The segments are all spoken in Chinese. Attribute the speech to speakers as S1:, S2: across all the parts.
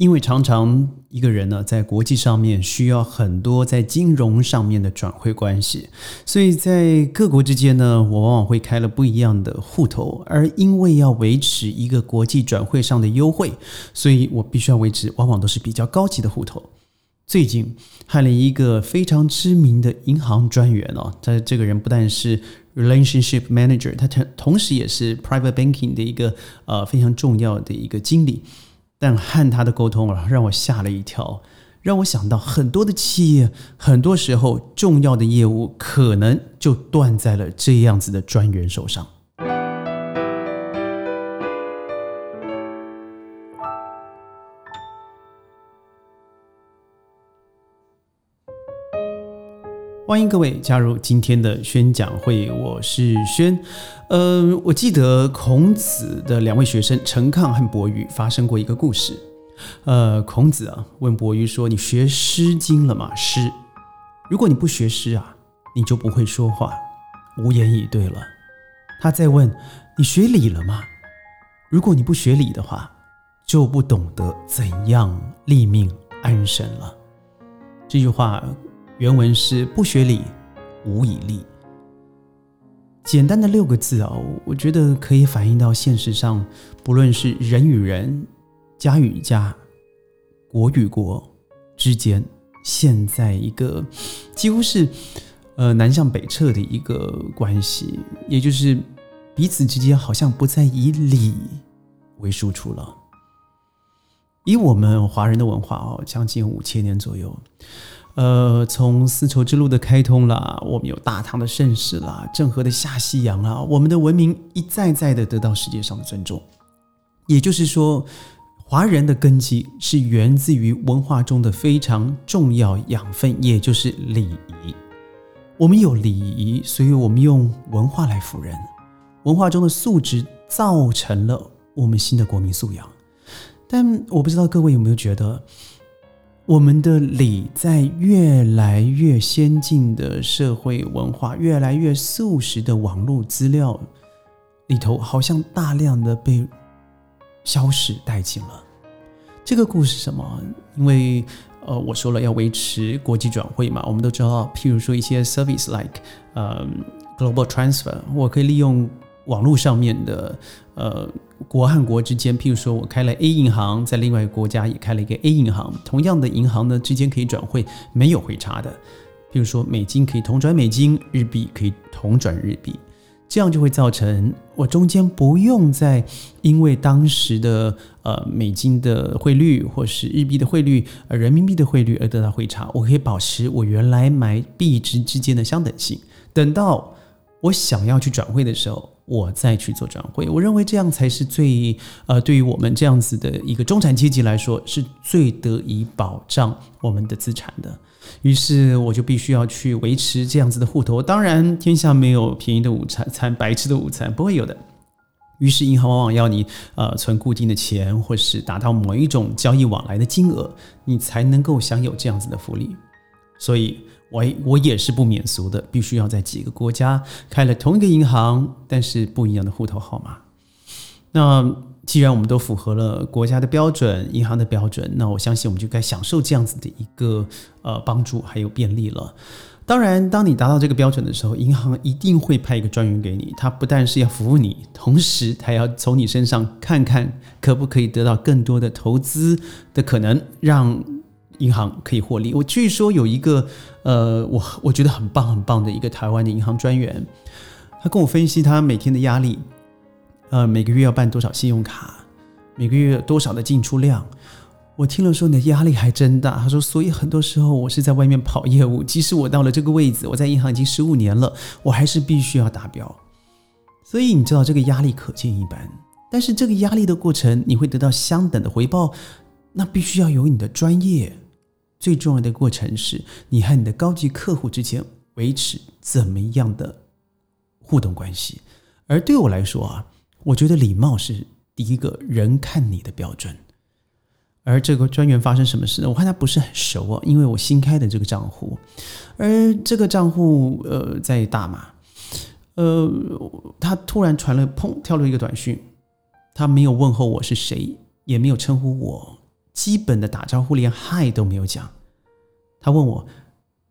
S1: 因为常常一个人呢，在国际上面需要很多在金融上面的转汇关系，所以在各国之间呢，我往往会开了不一样的户头。而因为要维持一个国际转汇上的优惠，所以我必须要维持，往往都是比较高级的户头。最近害了一个非常知名的银行专员哦，他这个人不但是 relationship manager，他同同时也是 private banking 的一个呃非常重要的一个经理。但和他的沟通啊，让我吓了一跳，让我想到很多的企业，很多时候重要的业务可能就断在了这样子的专员手上。欢迎各位加入今天的宣讲会，我是轩。呃，我记得孔子的两位学生陈亢和伯鱼发生过一个故事。呃，孔子啊问伯鱼说：“你学《诗经》了吗？诗，如果你不学诗啊，你就不会说话，无言以对了。”他再问：“你学礼了吗？如果你不学礼的话，就不懂得怎样立命安身了。”这句话。原文是“不学礼，无以立”。简单的六个字啊，我觉得可以反映到现实上，不论是人与人、家与家、国与国之间，现在一个几乎是呃南向北撤的一个关系，也就是彼此之间好像不再以礼为输出了。以我们华人的文化哦，将近五千年左右。呃，从丝绸之路的开通啦，我们有大唐的盛世啦，郑和的下西洋啊，我们的文明一再再的得到世界上的尊重。也就是说，华人的根基是源自于文化中的非常重要养分，也就是礼仪。我们有礼仪，所以我们用文化来服人。文化中的素质造成了我们新的国民素养。但我不知道各位有没有觉得？我们的礼在越来越先进的社会文化、越来越速食的网络资料里头，好像大量的被消失殆尽了。这个故事什么？因为呃，我说了要维持国际转会嘛，我们都知道，譬如说一些 service like 呃 global transfer，我可以利用。网络上面的，呃，国和国之间，譬如说我开了 A 银行，在另外一个国家也开了一个 A 银行，同样的银行呢之间可以转汇，没有汇差的。譬如说美金可以同转美金，日币可以同转日币，这样就会造成我中间不用再因为当时的呃美金的汇率或是日币的汇率、呃人民币的汇率而得到汇差，我可以保持我原来买币值之间的相等性，等到。我想要去转会的时候，我再去做转会。我认为这样才是最呃，对于我们这样子的一个中产阶级来说，是最得以保障我们的资产的。于是我就必须要去维持这样子的户头。当然，天下没有便宜的午餐，餐白吃的午餐不会有的。于是银行往往要你呃存固定的钱，或是达到某一种交易往来的金额，你才能够享有这样子的福利。所以。我我也是不免俗的，必须要在几个国家开了同一个银行，但是不一样的户头号码。那既然我们都符合了国家的标准、银行的标准，那我相信我们就该享受这样子的一个呃帮助还有便利了。当然，当你达到这个标准的时候，银行一定会派一个专员给你，他不但是要服务你，同时他要从你身上看看可不可以得到更多的投资的可能，让。银行可以获利。我据说有一个，呃，我我觉得很棒很棒的一个台湾的银行专员，他跟我分析他每天的压力，呃，每个月要办多少信用卡，每个月多少的进出量。我听了说你的压力还真大。他说，所以很多时候我是在外面跑业务，即使我到了这个位置，我在银行已经十五年了，我还是必须要达标。所以你知道这个压力可见一斑。但是这个压力的过程，你会得到相等的回报，那必须要有你的专业。最重要的过程是你和你的高级客户之间维持怎么样的互动关系，而对我来说啊，我觉得礼貌是第一个人看你的标准。而这个专员发生什么事呢？我看他不是很熟啊，因为我新开的这个账户，而这个账户呃在大马，呃，他突然传了砰跳了一个短讯，他没有问候我是谁，也没有称呼我。基本的打招呼连嗨都没有讲。他问我：“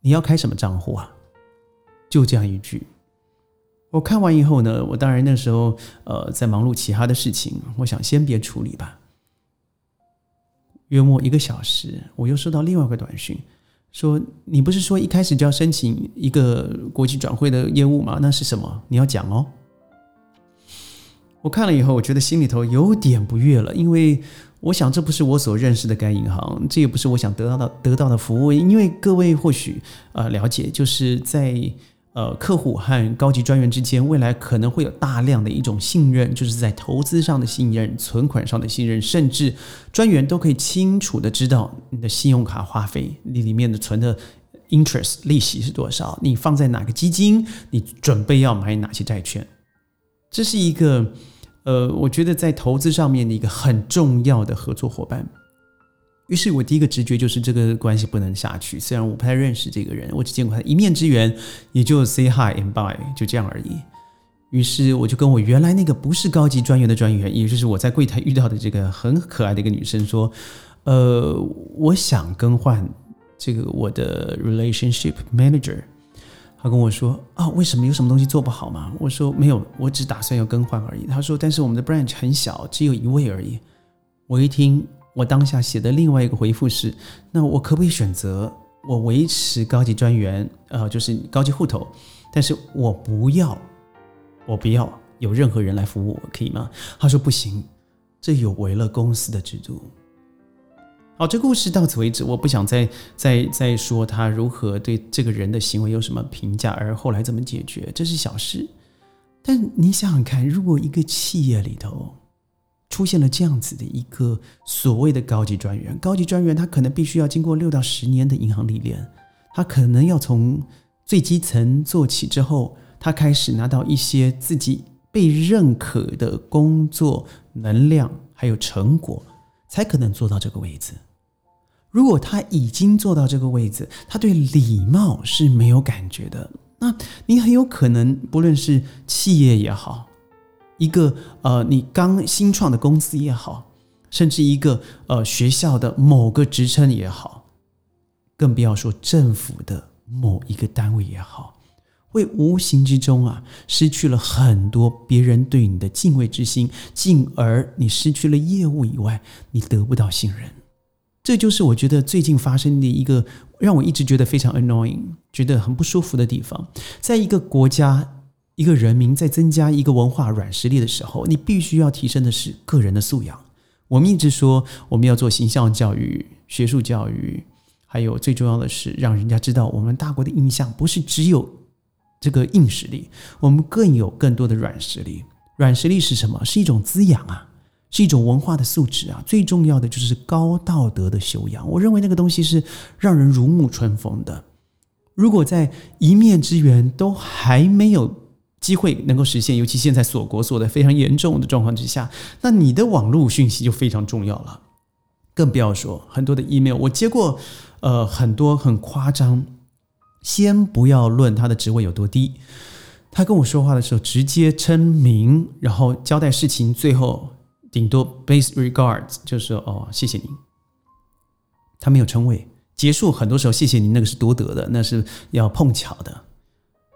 S1: 你要开什么账户啊？”就这样一句。我看完以后呢，我当然那时候呃在忙碌其他的事情，我想先别处理吧。约莫一个小时，我又收到另外一个短讯，说：“你不是说一开始就要申请一个国际转会的业务吗？那是什么？你要讲哦。”我看了以后，我觉得心里头有点不悦了，因为我想这不是我所认识的该银行，这也不是我想得到的得到的服务。因为各位或许呃了解，就是在。呃，客户和高级专员之间，未来可能会有大量的一种信任，就是在投资上的信任、存款上的信任，甚至专员都可以清楚的知道你的信用卡花费，你里面的存的 interest 利息是多少，你放在哪个基金，你准备要买哪些债券，这是一个呃，我觉得在投资上面的一个很重要的合作伙伴。于是我第一个直觉就是这个关系不能下去。虽然我不太认识这个人，我只见过他一面之缘，也就 say hi and bye，就这样而已。于是我就跟我原来那个不是高级专员的专员，也就是我在柜台遇到的这个很可爱的一个女生说：“呃，我想更换这个我的 relationship manager。”他跟我说：“啊，为什么有什么东西做不好吗？”我说：“没有，我只打算要更换而已。”他说：“但是我们的 branch 很小，只有一位而已。”我一听。我当下写的另外一个回复是：那我可不可以选择我维持高级专员，呃，就是高级户头，但是我不要，我不要有任何人来服务我，可以吗？他说不行，这有违了公司的制度。好，这故事到此为止，我不想再再再说他如何对这个人的行为有什么评价，而后来怎么解决，这是小事。但你想想看，如果一个企业里头，出现了这样子的一个所谓的高级专员，高级专员他可能必须要经过六到十年的银行历练，他可能要从最基层做起，之后他开始拿到一些自己被认可的工作能量还有成果，才可能做到这个位置。如果他已经做到这个位置，他对礼貌是没有感觉的，那你很有可能不论是企业也好。一个呃，你刚新创的公司也好，甚至一个呃学校的某个职称也好，更不要说政府的某一个单位也好，会无形之中啊失去了很多别人对你的敬畏之心，进而你失去了业务以外，你得不到信任。这就是我觉得最近发生的一个让我一直觉得非常 annoying，觉得很不舒服的地方，在一个国家。一个人民在增加一个文化软实力的时候，你必须要提升的是个人的素养。我们一直说我们要做形象教育、学术教育，还有最重要的是让人家知道我们大国的印象不是只有这个硬实力，我们更有更多的软实力。软实力是什么？是一种滋养啊，是一种文化的素质啊。最重要的就是高道德的修养。我认为那个东西是让人如沐春风的。如果在一面之缘都还没有。机会能够实现，尤其现在锁国锁的非常严重的状况之下，那你的网络讯息就非常重要了。更不要说很多的 email，我接过，呃，很多很夸张。先不要论他的职位有多低，他跟我说话的时候直接称名，然后交代事情，最后顶多 base regards，就是说哦，谢谢您。他没有称谓，结束很多时候谢谢您那个是多得的，那是要碰巧的。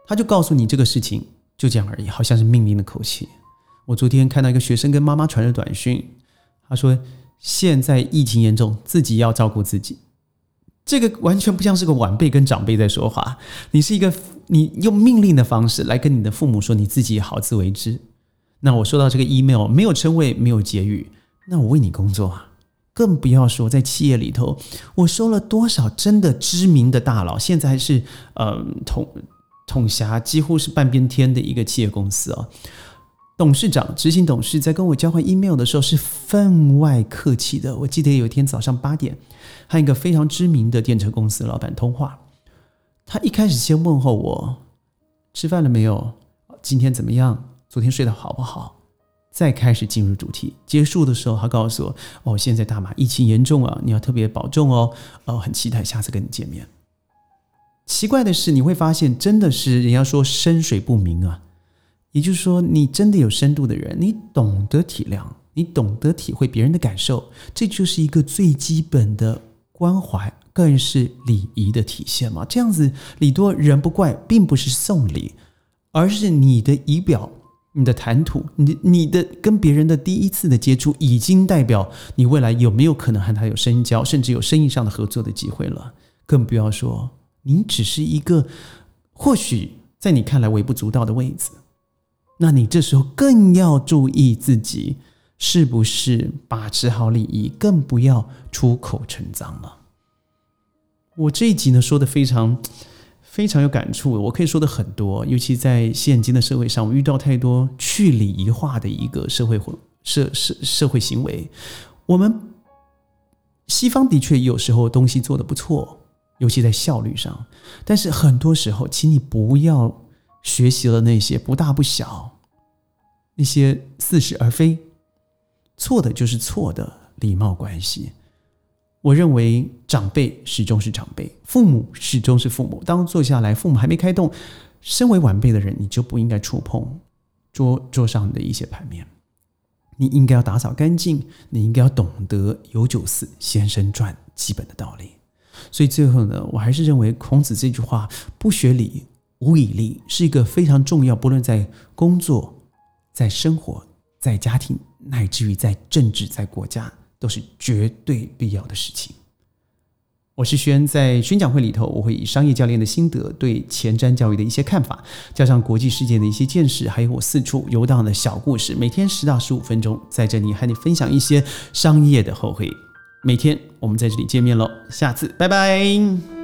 S1: 他就告诉你这个事情。就这样而已，好像是命令的口气。我昨天看到一个学生跟妈妈传的短讯，他说：“现在疫情严重，自己要照顾自己。”这个完全不像是个晚辈跟长辈在说话，你是一个你用命令的方式来跟你的父母说你自己好自为之。那我收到这个 email 没有称谓，没有结语，那我为你工作啊，更不要说在企业里头，我收了多少真的知名的大佬，现在还是呃统。统辖几乎是半边天的一个企业公司哦。董事长、执行董事在跟我交换 email 的时候是分外客气的。我记得有一天早上八点，和一个非常知名的电车公司老板通话，他一开始先问候我吃饭了没有，今天怎么样，昨天睡得好不好，再开始进入主题。结束的时候，他告诉我：“哦，现在大马疫情严重啊，你要特别保重哦。哦，很期待下次跟你见面。”奇怪的是，你会发现，真的是人家说深水不明啊。也就是说，你真的有深度的人，你懂得体谅，你懂得体会别人的感受，这就是一个最基本的关怀，更是礼仪的体现嘛。这样子礼多人不怪，并不是送礼，而是你的仪表、你的谈吐、你你的跟别人的第一次的接触，已经代表你未来有没有可能和他有深交，甚至有生意上的合作的机会了。更不要说你只是一个或许在你看来微不足道的位子，那你这时候更要注意自己。是不是把持好礼仪，更不要出口成脏了？我这一集呢说的非常非常有感触，我可以说的很多，尤其在现今的社会上，我遇到太多去礼仪化的一个社会社社社会行为。我们西方的确有时候东西做的不错，尤其在效率上，但是很多时候，请你不要学习了那些不大不小，那些似是而非。错的就是错的礼貌关系。我认为长辈始终是长辈，父母始终是父母。当坐下来，父母还没开动，身为晚辈的人，你就不应该触碰桌桌上的一些盘面。你应该要打扫干净，你应该要懂得“有酒肆，先生传”基本的道理。所以最后呢，我还是认为孔子这句话“不学礼，无以立”是一个非常重要，不论在工作、在生活、在家庭。乃至于在政治、在国家，都是绝对必要的事情。我是轩，在宣讲会里头，我会以商业教练的心得、对前瞻教育的一些看法，加上国际事件的一些见识，还有我四处游荡的小故事，每天十到十五分钟，在这里和你分享一些商业的后悔。每天我们在这里见面喽，下次拜拜。